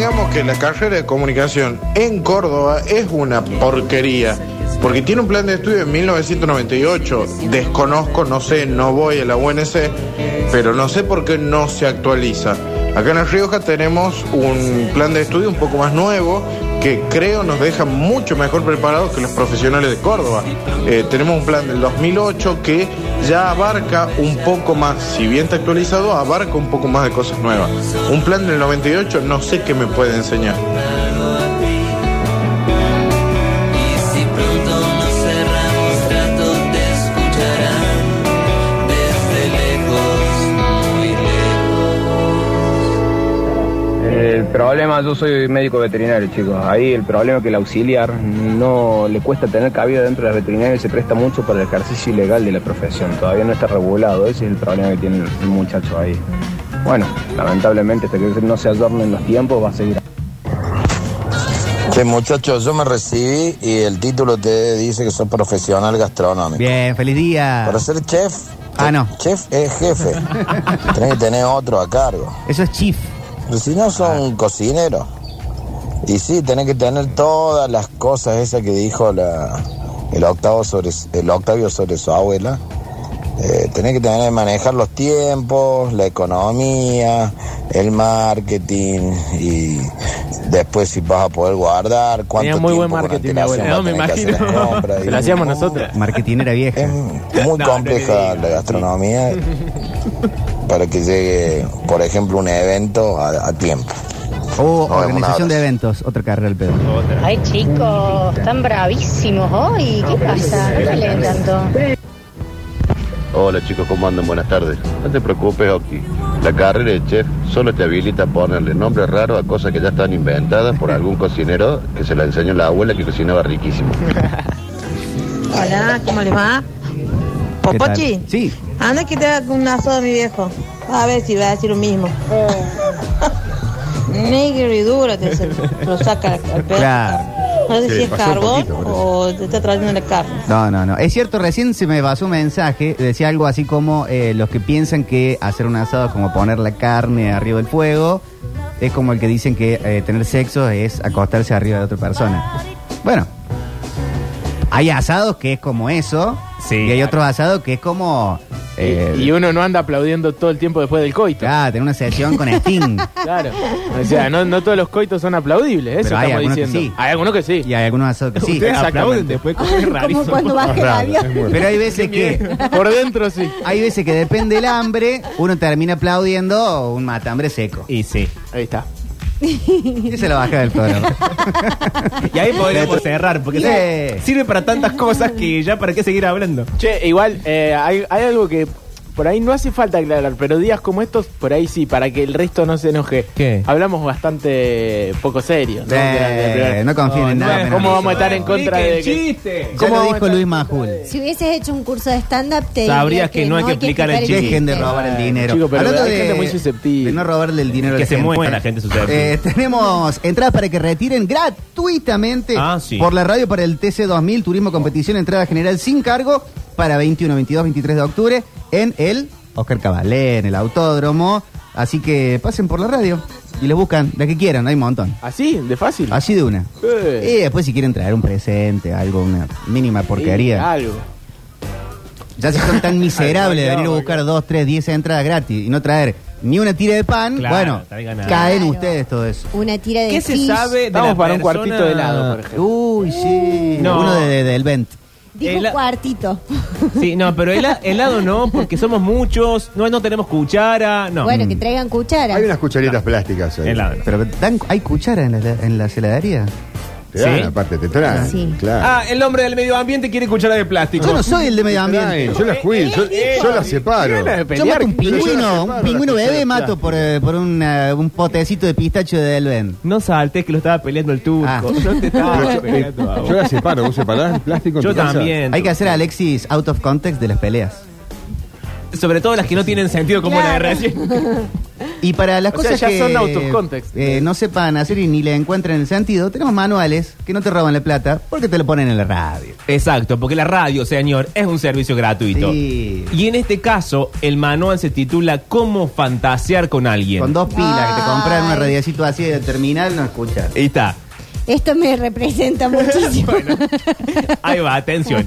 convengamos que la carrera de comunicación en Córdoba es una porquería. Porque tiene un plan de estudio en 1998. Desconozco, no sé, no voy a la UNC, pero no sé por qué no se actualiza. Acá en La Rioja tenemos un plan de estudio un poco más nuevo que creo nos deja mucho mejor preparados que los profesionales de Córdoba. Eh, tenemos un plan del 2008 que ya abarca un poco más, si bien está actualizado, abarca un poco más de cosas nuevas. Un plan del 98 no sé qué me puede enseñar. Problema, yo soy médico veterinario, chicos. Ahí el problema es que el auxiliar no le cuesta tener cabida dentro de la veterinaria y se presta mucho para el ejercicio ilegal de la profesión. Todavía no está regulado. Ese es el problema que tiene el muchacho ahí. Bueno, lamentablemente, hasta que no se adornen los tiempos, va a seguir. Che, muchachos, yo me recibí y el título te dice que soy profesional gastronómico. Bien, feliz día. Para ser chef, Ah, no. chef es jefe. Tenés que tener otro a cargo. Eso es chief. Pero si no son cocineros. Y sí, tenés que tener todas las cosas esas que dijo la, el, octavo sobre, el Octavio sobre su abuela. Eh, tenés que tener manejar los tiempos, la economía, el marketing y después si vas a poder guardar, cuánto Tenía muy buen tiempo con marketing, mi abuela. No, me imagino. las compras y- Se lo hacíamos nosotros. Marketinera vieja. Es muy No, compleja no la gastronomía para que llegue, por ejemplo, un evento a, a tiempo. O Nos vemos, organización de eventos, otra carrera al pedo. Ay, chicos, están bravísimos hoy. ¿Qué pasa? No peleen tanto. Hola chicos, ¿cómo andan? Buenas tardes. No te preocupes, Oki. La carrera de chef solo te habilita a ponerle nombres raros a cosas que ya están inventadas por algún cocinero que se la enseñó la abuela que cocinaba riquísimo. Hola, ¿cómo les va? ¿Popochi? Sí. Anda que te haga un asado a mi viejo. A ver si va a decir lo mismo. Negro y duro te se lo saca al pedo. Claro. No sé Sí, si es carbón poquito, o te está trayendo la carne. No, no, no. Es cierto, recién se me pasó un mensaje, decía algo así como eh, los que piensan que hacer un asado es como poner la carne arriba del fuego, es como el que dicen que eh, tener sexo es acostarse arriba de otra persona. Bueno, hay asados que es como eso, Sí. y hay otros asados que es como... eh, y, y uno no anda aplaudiendo todo el tiempo después del coito. Claro, tener una sesión con Sting. Claro. O sea, no, no todos los coitos son aplaudibles, eso Pero hay estamos algunos que diciendo. sí. Hay algunos que sí. y hay algunos asados que sí. Ustedes aplauden después, es rarísimo. Como cuando baja el avión. Pero hay veces que... Por dentro sí. Hay veces que depende del hambre, uno termina aplaudiendo un matambre seco. Y sí, ahí está. Y se lo baja del programa. Y ahí podríamos cerrar, porque sirve para tantas cosas que ya para qué seguir hablando. Che, igual eh, hay, hay algo que por ahí no hace falta aclarar, pero días como estos, por ahí sí, para que el resto no se enoje. ¿Qué? Hablamos bastante poco serio. ¿no? Eh, no confíen en nada. ¿Cómo vamos a estar en contra de que... chiste! Ya ¿Cómo lo vamos a dijo Luis Majul. Si hubieses hecho un curso de stand-up, te Sabrías diría que no hay que explicar el chiste. Dejen de robar el dinero. Chico, pero Hablando hay gente muy susceptible. De no robarle el dinero Que se muera la gente susceptible. Eh, tenemos entradas para que retiren gratuitamente Ah, sí. por la radio para el TC 2000 Turismo Competición, entrada general sin cargo para 21, 22, 23 de octubre en el Oscar Cabalé, en el Autódromo. Así que pasen por la radio y les buscan la que quieran, hay un montón. ¿Así? ¿De fácil? Así de una. Eh. Y después si quieren traer un presente, algo, una mínima Sí, porquería. algo. Ya si son tan miserables de venir a buscar dos, tres, diez entradas gratis y no traer ni una tira de pan, Claro, bueno, traigan nada. caen Claro. ustedes todo eso. Una tira de ¿Qué se fish. sabe de Vamos la para un persona- cuartito de helado, por ejemplo. Uy, sí. No. Uno de, de- del vent. Dijo El- cuartito. Sí, no, pero hela- helado no, porque somos muchos, no, no tenemos cuchara, no. Bueno, que traigan cuchara. Hay unas cucharitas plásticas ahí. Helado. Pero dan- ¿hay cuchara en la, en la heladería? Te dan, Sí. aparte, te traen. Sí. Claro. Ah, el hombre del medio ambiente quiere cuchara de plástico. Yo no soy el de medio Te traen, ambiente. Yo las cuido, yo, yo las separo. De Yo mato un pingüino, un pingüino bebé mato por, eh, por una- un potecito de pistacho de del vent. No saltes que lo estaba peleando el turco. Ah. Yo te estaba yo, peleando a vos. yo las separo, vos separás el plástico en Yo tu casa? también. Hay que hacer a Alexis out of context de las peleas. Sobre todo las que no tienen sentido como la de Claro. recién. Y para las O sea, cosas ya que son out of context. eh, no sepan hacer y ni le encuentren el sentido, tenemos manuales que no te roban la plata porque te lo ponen en la radio. Exacto, porque la radio, señor, es un servicio gratuito. Sí. Y en este caso, el manual se titula Cómo fantasear con alguien. Con dos pilas que te compran una Ay. radiacito así de terminal, no escuchas. Ahí está. Esto me representa muchísimo. Ahí va, atención.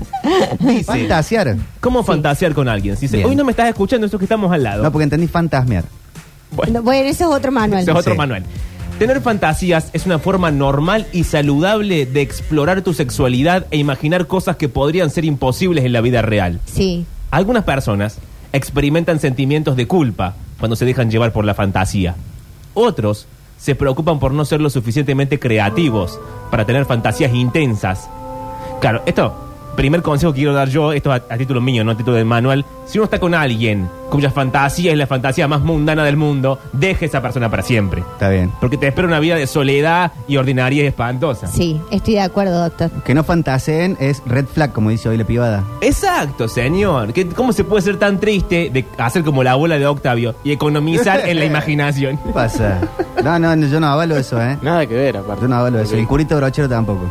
Dice, Fantasear. ¿cómo fantasear con alguien? Si dice, Bien. hoy no me estás escuchando, eso que estamos al lado. No, porque entendí fantasmear. Bueno, No, Bueno, eso es otro manual. ese es otro Sí. manual. Tener fantasías es una forma normal y saludable de explorar tu sexualidad e imaginar cosas que podrían ser imposibles en la vida real. Sí. Algunas personas experimentan sentimientos de culpa cuando se dejan llevar por la fantasía. Otros se preocupan por no ser lo suficientemente creativos para tener fantasías intensas. Claro, esto, primer consejo que quiero dar yo, esto a, a título mío, no a título del manual. Si uno está con alguien cuya fantasía es la fantasía más mundana del mundo, deje a esa persona para siempre. Está bien. Porque te espera una vida de soledad y ordinaria y espantosa. Sí, estoy de acuerdo, doctor. Que no fantaseen es red flag, como dice hoy la pivada. Exacto, señor. ¿Qué- ¿Cómo se puede ser tan triste de hacer como la abuela de Octavio y economizar en la imaginación? ¿Qué pasa? No, no, no, yo no avalo eso, ¿eh? Nada que ver, aparte. Yo no avalo eso. El curito brochero tampoco.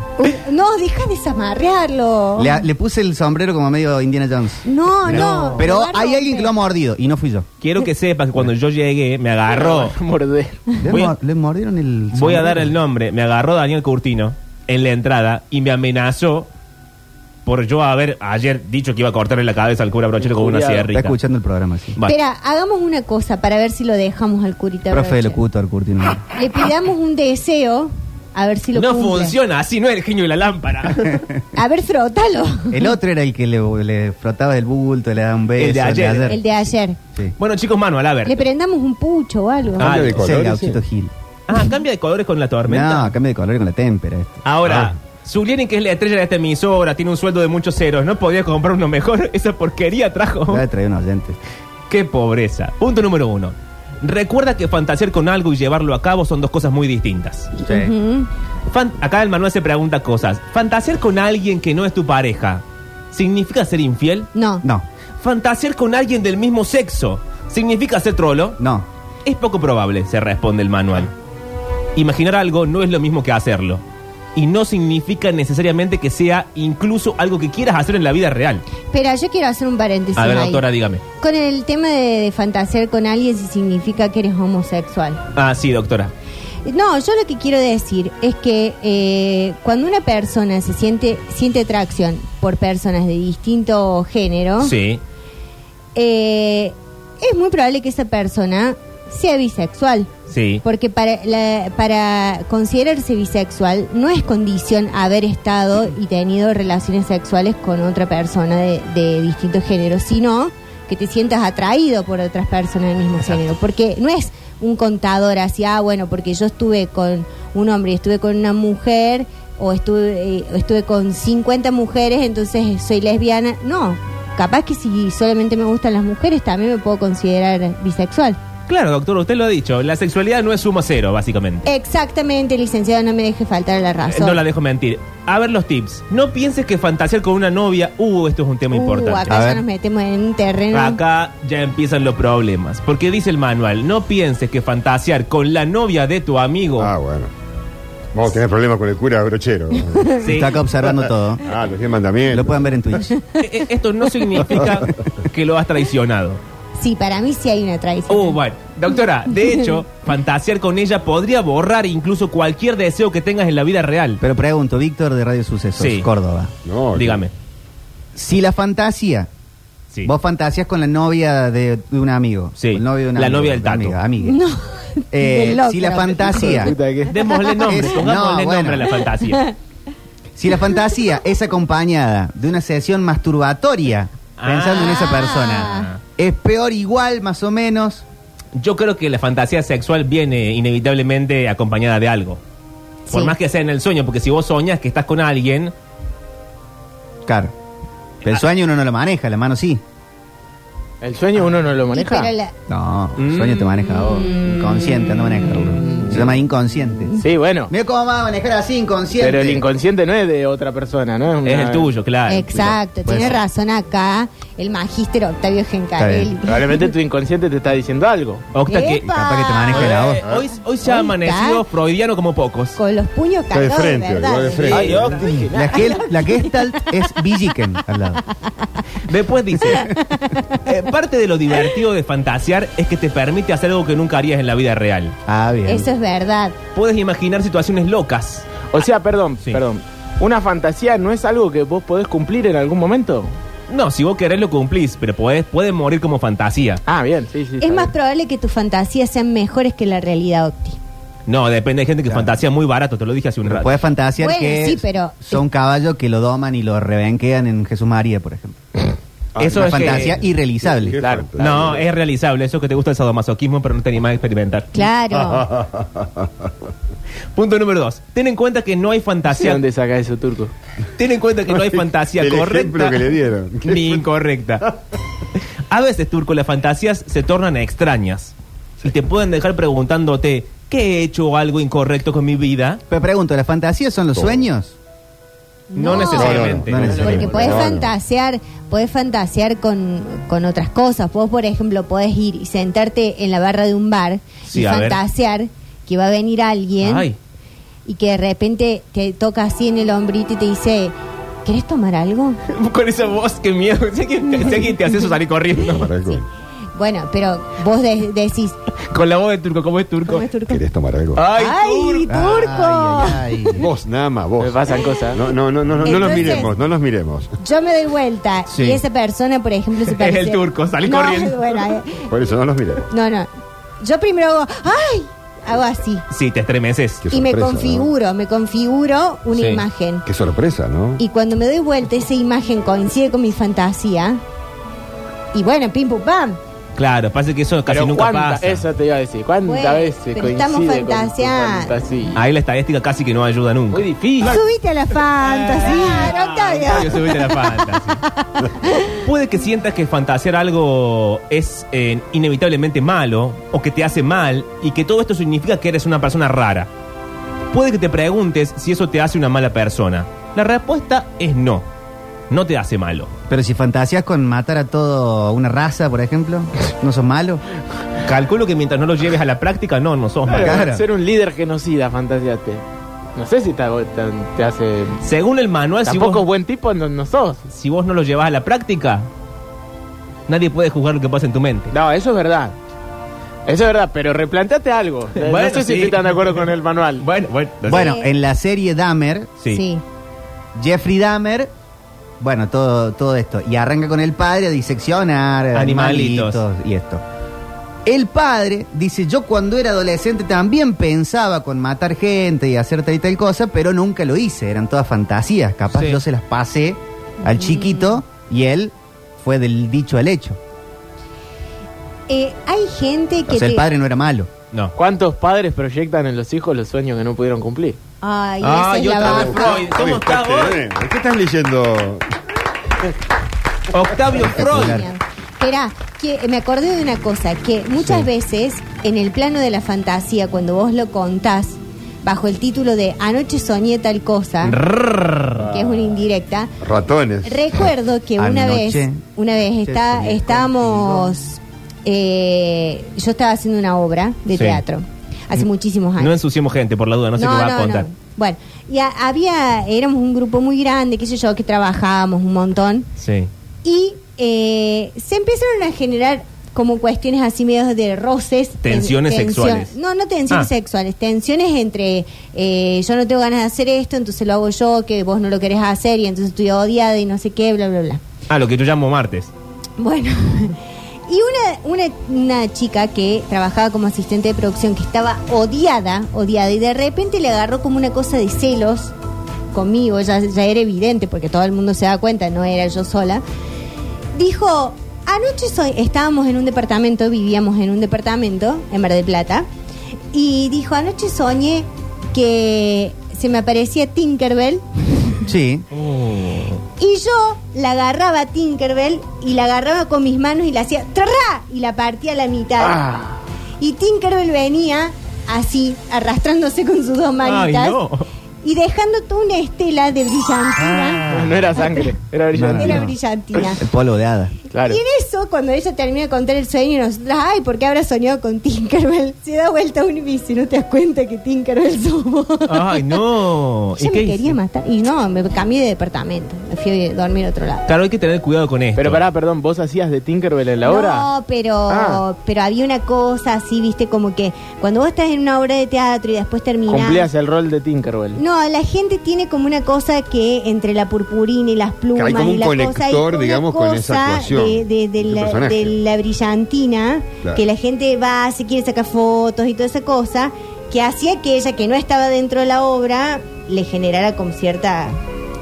No, deja de desamarrearlo. Le, le puse el sombrero como medio Indiana Jones. No, no. Pero hay alguien que lo ha mordido y no fui yo. Quiero que sepas que cuando yo llegué, me agarró. Morder. Le, Voy a- mor- le mordieron el Voy a sombrero. dar el nombre. Me agarró Daniel Curtino en la entrada y me amenazó por yo haber ayer dicho que iba a cortarle la cabeza al cura brochero con una Injuriado. sierrita. Está escuchando el programa, sí. Bueno, Espera, hagamos una cosa para ver si lo dejamos al curita. Profe de Broche. locutor, Curtino. Le pidamos un deseo, a ver si lo no cumple. funciona así, no es el genio de la lámpara. A ver, frótalo. El otro era el que le, le frotaba el bulto, le daba un beso. El de ayer. El de ayer. Sí. bueno, chicos, manual, a Le ver. prendamos un pucho o algo. Ah, Cambio de es el color, gauchito ese. Gil. Ah, cambia de colores con la tormenta. No, cambia de color con la témpera. Este. Ahora, Zuliani, que es la estrella de esta emisora, tiene un sueldo de muchos ceros, ¿no podía comprar uno mejor? Esa porquería trajo. Voy a traer un oyente. Qué pobreza. Punto número uno. Recuerda que fantasear con algo y llevarlo a cabo son dos cosas muy distintas. Ujú. Fan- Acá el manual se pregunta cosas. ¿Fantasear con alguien que no es tu pareja significa ser infiel? No. No, ¿Fantasear con alguien del mismo sexo significa ser trolo? no. Es poco probable, se responde el manual. Imaginar algo no es lo mismo que hacerlo. Y no significa necesariamente que sea incluso algo que quieras hacer en la vida real. Espera, yo quiero hacer un paréntesis A ver, ahí. doctora, dígame. Con el tema de, de fantasear con alguien si significa que eres homosexual. Ah, sí, doctora. No, yo lo que quiero decir es que eh, cuando una persona se siente, siente atracción por personas de distinto género, Sí. eh, es muy probable que esa persona sea bisexual. Sí. Porque para, la- para considerarse bisexual no es condición haber estado y tenido relaciones sexuales con otra persona de, de distinto género, sino que te sientas atraído por otras personas del mismo género. Porque no es un contador así, ah, bueno, porque yo estuve con un hombre y estuve con una mujer, o estuve, eh, estuve con 50 mujeres, entonces soy lesbiana. No, capaz que si solamente me gustan las mujeres, también me puedo considerar bisexual. Claro, doctor, usted lo ha dicho. La sexualidad no es suma cero, básicamente. Exactamente, licenciado, no me deje faltar a la Eh, razón. No la dejo mentir. A ver los tips. No pienses que fantasear con una novia, uh, esto es un tema Uh, importante. acá A ya ver. nos metemos en un terreno. Acá ya empiezan los problemas. Porque dice el manual, no pienses que fantasear con la novia de tu amigo. Ah, bueno. Vamos a tener problemas con el cura brochero. Sí. Está acá observando todo. Ah, los diez mandamientos. Lo pueden ver en Twitch. Eh, eh, Esto no significa que lo has traicionado. Sí, para mí sí hay una traición. Uh, bueno. Doctora, de hecho, fantasear con ella podría borrar incluso cualquier deseo que tengas en la vida real. Pero pregunto, Víctor de Radio Sucesos, Sí. Córdoba. No, Dígame. Si la fantasía, Sí. vos fantasías con la novia de, de un amigo. Sí. o el novio de un La amigo, novia del de Tato. Amiga. No. Eh, Del si la fantasía, Démosle nombre, Es- pongámosle no, nombre a bueno. la fantasía. si la fantasía es acompañada de una sesión masturbatoria, pensando en esa Ah. persona, es peor igual, más o menos. Yo creo que la fantasía sexual viene inevitablemente acompañada de algo. Por Sí. más que sea en el sueño, porque si vos soñas que estás con alguien, Claro. Pero el sueño uno no lo maneja, la mano sí. ¿El sueño uno no lo maneja? pero la- No, el Mm. sueño te maneja vos. Inconsciente, no maneja uno. Se llama inconsciente. Sí, bueno. Mira cómo va a manejar así inconsciente. Pero el inconsciente no es de otra persona, ¿no? una- Es el tuyo, claro. Exacto, Puede tiene ser. razón acá el magíster Octavio Gencarelli. Probablemente tu inconsciente te está diciendo algo. Octa que... ¡Epa! Capaz que te maneje la voz. Eh, hoy, hoy se ha amanecido freudiano como pocos. Con los puños Está de cargados de frente, verdad. va de frente. Ay, Octi. La, gel- la Gestalt es Villiquen al lado. Después dice, eh, parte de lo divertido de fantasear es que te permite hacer algo que nunca harías en la vida real. Ah, bien. Eso es verdad. Puedes imaginar situaciones locas. O sea, perdón, Sí. perdón. ¿Una fantasía no es algo que vos podés cumplir en algún momento? No, si vos querés lo cumplís, pero podés, puede morir como fantasía. Ah, bien, sí, sí. Es está más bien. probable que tus fantasías sean mejores que la realidad, Octi. No, depende de gente que fantasía muy barato, te lo dije hace un rato. Puedes fantasear Bueno, que sí, pero- son caballos que lo doman y lo rebenquean en Jesús María, por ejemplo. Eso Una es que- fantasía irrealizable. Qué Claro. fantasía. No, es realizable, eso que te gusta el sadomasoquismo, pero no te animás a experimentar. Claro. Punto número dos. Ten en cuenta que no hay ¿De fantasía. dónde saca eso, turco? Ten en cuenta que no hay fantasía El correcta que le dieron. ni incorrecta. A veces, Turco, las fantasías se tornan extrañas y te pueden dejar preguntándote, ¿qué he hecho algo incorrecto con mi vida? Pero pregunto, ¿las fantasías son los sueños? No, necesariamente. No, no, no Porque necesariamente. podés fantasear, podés fantasear con, con otras cosas. Vos, por ejemplo, podés ir y sentarte en la barra de un bar Sí, y ver. fantasear que va a venir alguien Ay, y que de repente te toca así en el hombrito y te dice, ¿querés tomar algo? con esa voz, qué miedo. Si alguien, si alguien te hace eso, salir corriendo. Tomar algo. Bueno, pero vos de- decís, Con la voz de Turco, ¿cómo es Turco? ¿cómo es turco? ¿Querés tomar algo? Ay, ¡Ay, turco! Ay, ay, ay. Vos, nada más, vos. Me pasan cosas. No, no, no, no, no, no los Entonces- miremos, no los miremos. Yo me doy vuelta Sí. y esa persona, por ejemplo, se Es parece... el turco, salí No, corriendo. Bueno, eh, Por eso no los miremos. no, no. Yo primero hago, ¡ay! Hago así. Sí, te estremeces. Qué y me sorpresa, configuro, me configuro una Sí. imagen. Qué sorpresa, ¿no? Y cuando me doy vuelta, esa imagen coincide con mi fantasía. Y bueno, pim pum pam. Claro, pasa que eso casi Pero nunca ¿cuánta- pasa. Eso te iba a decir. ¿Cuántas Bueno, veces pero coincide estamos con tu fantaseando. fantasía? Ahí la estadística casi que no ayuda nunca. Muy difícil. Subite a la fantasía, Yo Octavio. subiste a la fantasy. Puede que sientas que fantasear algo es eh, inevitablemente malo o que te hace mal y que todo esto significa que eres una persona rara. Puede que te preguntes si eso te hace una mala persona. La respuesta es no. No te hace malo. Pero si fantasías con matar a toda una raza, por ejemplo, ¿no son malos? Calculo que mientras no lo lleves a la práctica, no, no sos malo. Claro. Ser un líder genocida, fantaseate. No sé si te, te- te hace... Según el manual, si Tampoco vos, buen tipo no, no sos. si vos no lo llevas a la práctica, nadie puede juzgar lo que pasa en tu mente. No, eso es verdad. Eso es verdad, pero replanteate algo. Bueno, no sé si sí. tan de acuerdo con el manual. Bueno, bueno, no sé. Bueno, en la serie Dahmer, Sí. Sí. Jeffrey Dahmer, bueno, todo, todo esto. Y arranca con el padre a diseccionar Animalitos. animalitos y esto. El padre dice, yo cuando era adolescente también pensaba con matar gente y hacer tal y tal cosa, pero nunca lo hice, eran todas fantasías. Capaz Sí. yo se las pasé al chiquito y él fue del dicho al hecho. Eh, hay gente que O sea, el te- padre no era malo. No. ¿Cuántos padres proyectan en los hijos los sueños que no pudieron cumplir? Ay, Ah, esa es y la otra vez vaca. Freud. ¿Cómo vos? ¿Qué estás leyendo? Octavio Freud. Espera, que me acordé de una cosa, que muchas veces en el plano de la fantasía, cuando vos lo contás, bajo el título de Anoche soñé tal cosa, que es una indirecta, Ratones. recuerdo que una Anoche. vez, una vez está, estábamos, eh, yo estaba haciendo una obra de Sí. teatro, hace muchísimos años. No ensuciemos gente, por la duda, no sé qué va a contar. Bueno, y a- había, éramos un grupo muy grande, qué sé yo, que trabajábamos un montón. Sí. Y eh, se empezaron a generar como cuestiones así medio de roces. Tensiones Ten- sexuales. No, no tensiones Ah. sexuales, tensiones entre eh, yo no tengo ganas de hacer esto, entonces lo hago yo, que vos no lo querés hacer y entonces estoy odiada y no sé qué, bla, bla, bla. Ah, lo que yo llamo martes. Bueno, y una, una, una chica que trabajaba como asistente de producción que estaba odiada, odiada, y de repente le agarró como una cosa de celos conmigo, ya, ya era evidente porque todo el mundo se da cuenta, no era yo sola. Dijo, anoche soy, estábamos en un departamento, vivíamos en un departamento en Mar del Plata, y dijo, anoche soñé que se me aparecía Tinkerbell Sí. Y yo la agarraba a Tinkerbell y la agarraba con mis manos y la hacía ¡trarra! y la partía a la mitad. Ah. Y Tinkerbell venía así, arrastrándose con sus dos manitas. Ay, no. Y dejando toda una estela de brillantina. No, no era sangre, era brillante. Era brillantina. El polvo de hada. Claro. Y en eso, cuando ella termina de contar el sueño y ay, ¿por qué habrá soñado con Tinkerbell? Se da vuelta uno y me dice, ¿no te das cuenta que Tinkerbell somos? Ay, no. Ella ¿Y qué me quería hice? matar. Y no, me cambié de departamento. Me fui a dormir a otro lado. Claro, hay que tener cuidado con esto. Pero pará, perdón, ¿vos hacías de Tinkerbell en la obra? No, pero, Ah. pero había una cosa así, viste, como que cuando vos estás en una obra de teatro y después terminás. Cumplías el rol de Tinkerbell. No, la gente tiene como una cosa que entre la purpurina y las plumas hay como y la cosa conector, una digamos, con esa cosa actuación, de, de- la, de la brillantina Claro. que la gente va, se quiere sacar fotos y toda esa cosa que hacía que ella que no estaba dentro de la obra le generara como cierta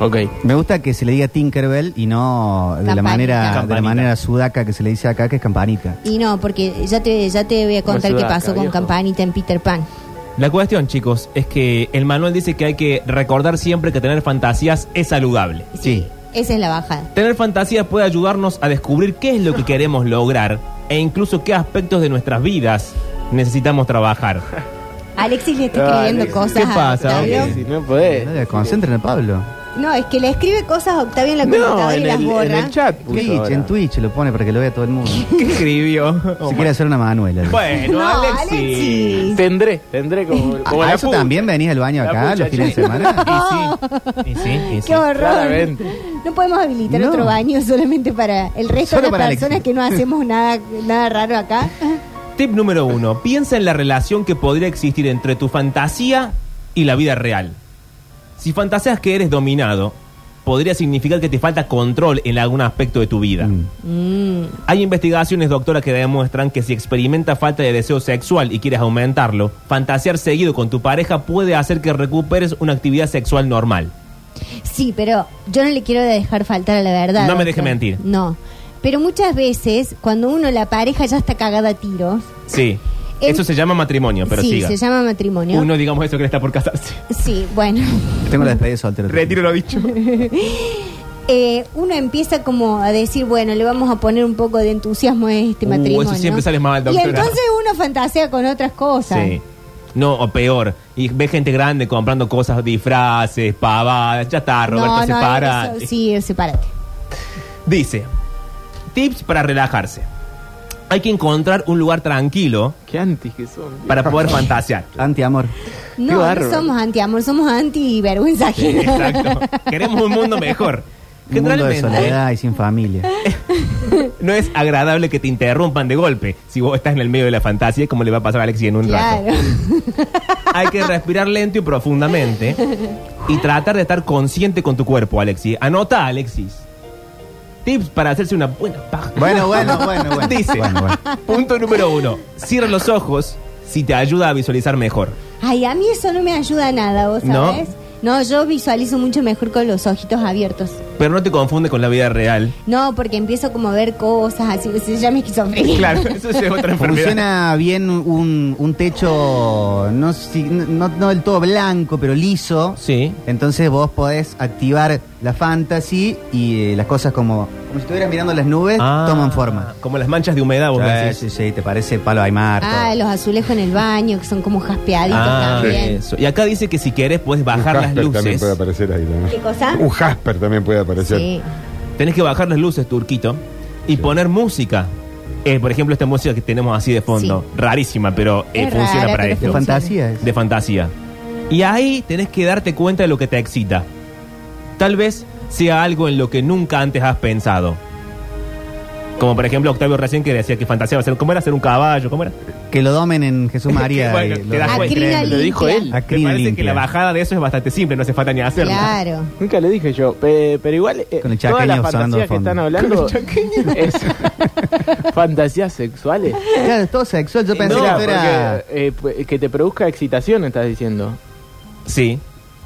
Ok. Me gusta que se le diga Tinkerbell y no de la Campanita. manera de la manera sudaca que se le dice acá, que es campanita. y no porque ya te ya te voy a contar qué sudaca, pasó con viejo. Campanita en Peter Pan. La cuestión, chicos, es que el manual dice que hay que recordar siempre que tener fantasías es saludable. Sí. Esa es la bajada. Tener fantasías puede ayudarnos a descubrir qué es lo que queremos lograr e incluso qué aspectos de nuestras vidas necesitamos trabajar. Alexis le está escribiendo cosas ¿Qué a pasa, Octavio. Alexis? Si no podés. No, Concentren a Pablo. No, es que le escribe cosas a Octavio en la No, computadora en y las el, borra. en el chat. puso Twitch, ahora. en Twitch lo pone para que lo vea todo el mundo. ¿Qué escribió? si quiere hacer una Manuela. Bueno, No, Alexis. Alexis. Tendré, tendré como, como ¿A la eso pucha. también venís al baño La acá pucha los fines de semana? Y sí, y sí, y sí. Qué horror. Claramente. No podemos habilitar No. otro baño solamente para el resto Solo de las personas Alexis. que no hacemos nada, nada raro acá. Tip número uno. Piensa en la relación que podría existir entre tu fantasía y la vida real. Si fantaseas que eres dominado, podría significar que te falta control en algún aspecto de tu vida. Mm. Mm. Hay investigaciones, doctora, que demuestran que si experimentas falta de deseo sexual y quieres aumentarlo, fantasear seguido con tu pareja puede hacer que recuperes una actividad sexual normal. Sí, pero yo no le quiero dejar faltar a la verdad. No me deje mentir. No. Pero muchas veces, cuando uno, la pareja ya está cagada a tiros. Sí. En- Eso se llama matrimonio, pero sí, siga. se llama matrimonio. Uno, digamos eso, que está por casarse. Sí, bueno. Tengo la despedida soltera. Retiro lo dicho. Eh, uno empieza como a decir, bueno, le vamos a poner un poco de entusiasmo a este Uh, matrimonio. eso siempre sale mal, Y doctora. entonces uno fantasea con otras cosas. Sí. No, o peor. Y ve gente grande comprando cosas, disfraces, pavadas. Ya está, Roberto, no, no, separa. eso- sí, sepárate. Dice, tips para relajarse. Hay que encontrar un lugar tranquilo Qué antis que son. para poder fantasear. Anti-amor. No, no bárbaro. somos anti-amor, somos anti-vergüenza ajena. Exacto. Queremos un mundo mejor. Un mundo de Generalmente soledad y sin familia. no es agradable que te interrumpan de golpe si vos estás en el medio de la fantasía, como le va a pasar a Alexi en un rato. Claro. Hay que respirar lento y profundamente y tratar de estar consciente con tu cuerpo, Alexis. Anota, Alexis. Tips para hacerse una buena paja. Bueno, bueno, bueno, bueno. Dice, Bueno, bueno. punto número uno, cierra los ojos si te ayuda a visualizar mejor. Ay, a mí eso no me ayuda a nada, ¿vos ¿No? sabés? No, yo visualizo mucho mejor con los ojitos abiertos. Pero no te confunde con la vida real. No, porque empiezo como a ver cosas así, se llama esquizofrenia. Claro, eso es otra enfermedad. Funciona bien un, un techo no, si- no, no del todo blanco, pero liso. Sí. Entonces vos podés activar la fantasy y eh, las cosas como, como si estuvieras mirando las nubes, Ah, toman forma. Como las manchas de humedad, vos Sí, decís. sí, sí, te parece palo Aymar. Ah, los azulejos en el baño, que son como jaspeaditos Ah, también. eso. Y acá dice que si querés puedes bajar un las Jasper también luces. puede aparecer ahí. ¿no? ¿Qué cosa? Un Jasper también puede aparecer. Sí. Tenés que bajar las luces, Turquito, y poner música. Eh, por ejemplo, esta música que tenemos así de fondo. Rarísima, pero eh, Es funciona rara, para pero esto. De fantasía es. De fantasía. Y ahí tenés que darte cuenta de lo que te excita. Tal vez sea algo en lo que nunca antes has pensado. Como por ejemplo Octavio recién que decía que fantaseaba ser, ¿cómo era ser un caballo? ¿Cómo era? Que lo domen en Jesús María. Bueno, te lo- das cuenta. Lo dijo él. Me Acrina parece limpia. que la bajada de eso es bastante simple, no hace falta ni hacerla. Claro. Nunca le dije yo, pe- pero igual eh, Con el todas chaqueño las fantasías de que están hablando es fantasías sexuales. Claro, es todo sexual. Yo pensé No, que era. porque, eh, que te produzca excitación, estás diciendo. Sí.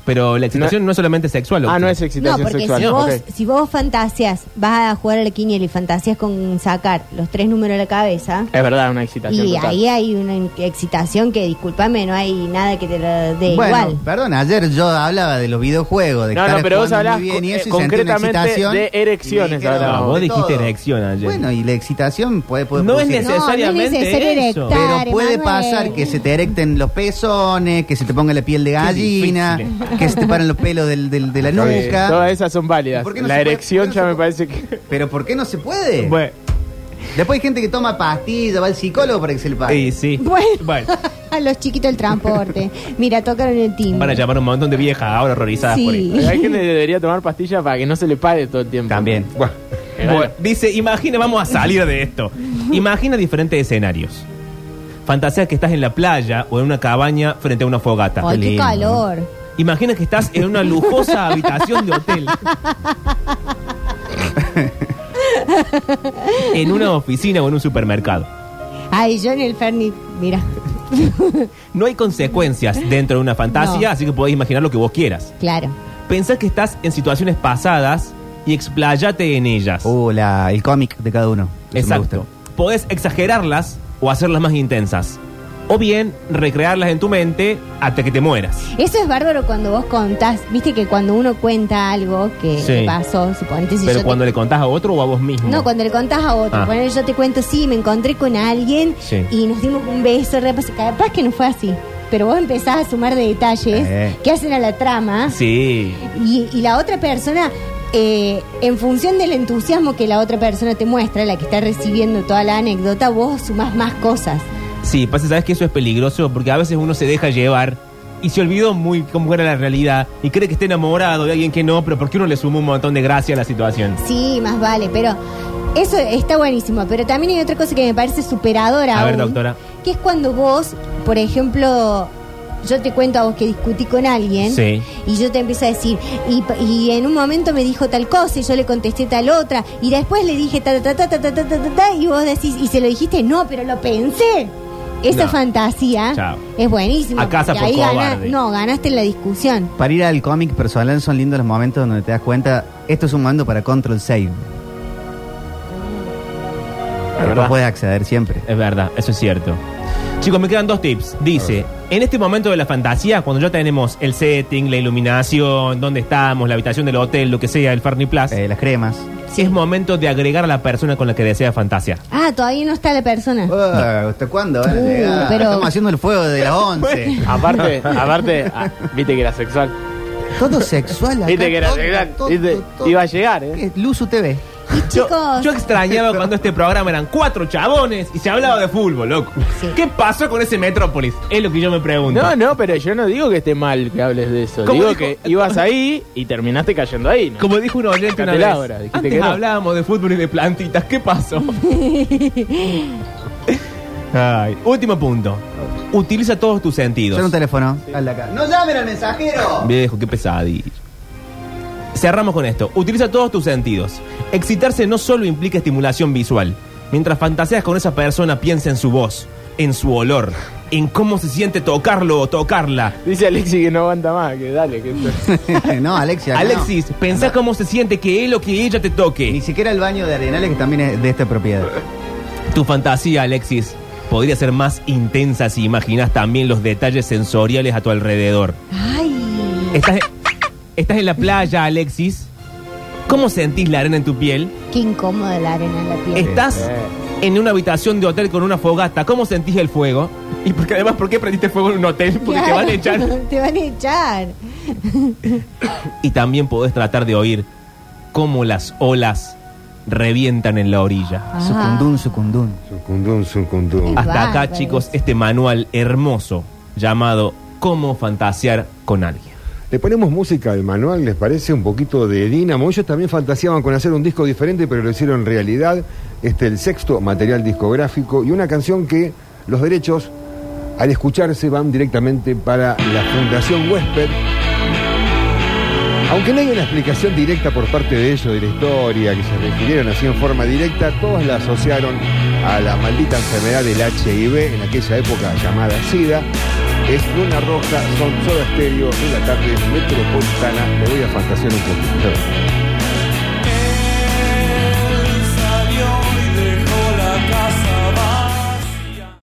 Pero la excitación no, es solamente sexual. Ah, no es No, excitación porque sexual. si vos, Ok. si vos fantaseas, vas a jugar a la quiniela y fantaseas con sacar los tres números a la cabeza, Es verdad, una excitación. y total. ahí hay una excitación que, discúlpame, no hay nada que te lo dé bueno, igual. perdón, ayer yo hablaba de los videojuegos, de No, estar no, pero vos hablás muy bien y co- eso, eh, y concretamente de erecciones, y. No, vos de dijiste todo. erección ayer. Bueno, y la excitación puede, puede No es necesariamente No, no es necesario eso. erectar. Pero puede pasar que se te erecten los pezones, que se te ponga la piel de gallina. Que se te paren los pelos del, del- de la Sí, nuca. todas esas son válidas. ¿Por qué no la puede- erección por qué ya no me parece que. Pero ¿por qué no se puede? Bueno, Después hay gente que toma pastillas, va al psicólogo para que se le pague. y sí. Bueno, Bueno, a los chiquitos del transporte. Mira, tocaron el timbre. van a llamar a un montón de viejas ahora horrorizadas por Sí. esto. Hay gente que debería tomar pastillas para que no se le pague todo el tiempo. También. Bueno, bueno. Dice, imagina, vamos a salir de esto. Imagina diferentes escenarios. Fantasea que estás en la playa o en una cabaña frente a una fogata. Ay, qué calor. Imagina que estás en una lujosa habitación de hotel. en una oficina o en un supermercado. Ay, yo en el Ferni, mira, No hay consecuencias dentro de una fantasía, No. así que podés imaginar lo que vos quieras. claro. Pensá que estás en situaciones pasadas y expláyate en ellas. Uh, la- el cómic de cada uno. Eso Exacto. Podés exagerarlas o hacerlas más intensas. O bien recrearlas en tu mente hasta que te mueras. Eso es bárbaro cuando vos contás, viste que cuando uno cuenta algo que Sí. pasó, suponete si Pero yo cuando le contás a otro o a vos mismo. No, cuando le contás a otro, Ah. ponele, yo te cuento, sí, me encontré con alguien Sí. y nos dimos un beso, repas- capaz que no fue así, pero vos empezás a sumar detalles Eh. que hacen a la trama Sí. y, y la otra persona, eh, en función del entusiasmo que la otra persona te muestra, la que está recibiendo toda la anécdota, vos sumás más cosas. Sí, pasa, sabes que eso es peligroso porque a veces uno se deja llevar y se olvidó muy cómo era la realidad y cree que está enamorado de alguien que no, pero porque uno le suma un montón de gracia a la situación. Sí, más vale, pero eso está buenísimo. Pero también hay otra cosa que me parece superadora. A ver, doctora. Que es cuando vos, por ejemplo, yo te cuento a vos que discutí con alguien. Sí. Y yo te empiezo a decir, y, y en un momento me dijo tal cosa y yo le contesté tal otra. Y después le dije ta ta ta ta ta ta ta ta, ta, y vos decís, y se lo dijiste, no, pero lo pensé. Esa No. fantasía Chao. es buenísima. A casa porque por ahí gana- cobarde. no, ganaste en la discusión. Para ir al cómic personal son lindos los momentos donde te das cuenta, esto es un mando para control save. Después verdad. puedes acceder siempre. Es verdad, eso es cierto. Chicos, me quedan dos tips. Dice, en este momento de la fantasía, cuando ya tenemos el setting, la iluminación, dónde estamos, la habitación del hotel, lo que sea, el Farni Plus, Eh, las cremas. es momento de agregar a la persona con la que desea fantasear. Ah, todavía no está la persona. Uh, ¿Hasta cuándo van a Uh, llegar? pero- Estamos haciendo el fuego de las 11. Aparte, aparte, ah, viste que era sexual. Todo sexual acá. Viste que era todo, sexual. todo, Viste, todo. iba a llegar, ¿eh? ¿Qué? Luzu TV. Y Yo, chicos, yo extrañaba cuando este programa eran cuatro chabones y se hablaba de fútbol, loco. Sí. ¿Qué pasó con ese Metrópolis? Es lo que yo me pregunto. No, no, pero yo no digo que esté mal que hables de eso. ¿Cómo Digo dijo? que ibas ahí y terminaste cayendo ahí. ¿no? Como dijo un oyente una vez, antes que no. hablábamos de fútbol y de plantitas. ¿Qué pasó? Ay, último punto. Utiliza todos tus sentidos. Suena un teléfono. Acá. ¡No llamen al mensajero! Viejo, qué pesadilla. Cerramos con esto. Utiliza todos tus sentidos. Excitarse no solo implica estimulación visual. Mientras fantaseas con esa persona, piensa en su voz, en su olor, en cómo se siente tocarlo o tocarla. Dice Alexi que no aguanta más, que dale, que esto- no, Alexia. acá Alexis, pensá cómo se siente que él o que ella te no. Ni toque. siquiera el baño de Arenales, que también es de esta propiedad. Tu fantasía, Alexis, podría ser más intensa si imaginas también los detalles sensoriales a tu alrededor. ay, Estás, estás en la playa, Alexis. ¿Cómo sentís la arena en tu piel? qué incómoda la arena en la piel. Estás en una habitación de hotel con una fogata. ¿Cómo sentís el fuego? Y porque además, ¿por qué prendiste fuego en un hotel? Porque te van a echar. te van a echar. Y también podés tratar de oír cómo las olas revientan en la orilla. Sucundún, sucundún. Sucundún, sucundún. Hasta acá, bárbaro. chicos, este manual hermoso llamado Cómo fantasear con alguien. Le ponemos música al manual, ¿les parece? Un poquito de Dínamo. Ellos también fantaseaban con hacer un disco diferente, pero lo hicieron realidad. Este el sexto material discográfico y una canción que los derechos, al escucharse, van directamente para la Fundación Huésped. Aunque no hay una explicación directa por parte de ellos de la historia, que se refirieron así en forma directa, todos la asociaron a la maldita enfermedad del HIV en aquella época llamada SIDA. Es Luna Roja, son Soda Estéreo en la tarde metropolitana. Me voy a fantasear un poquito.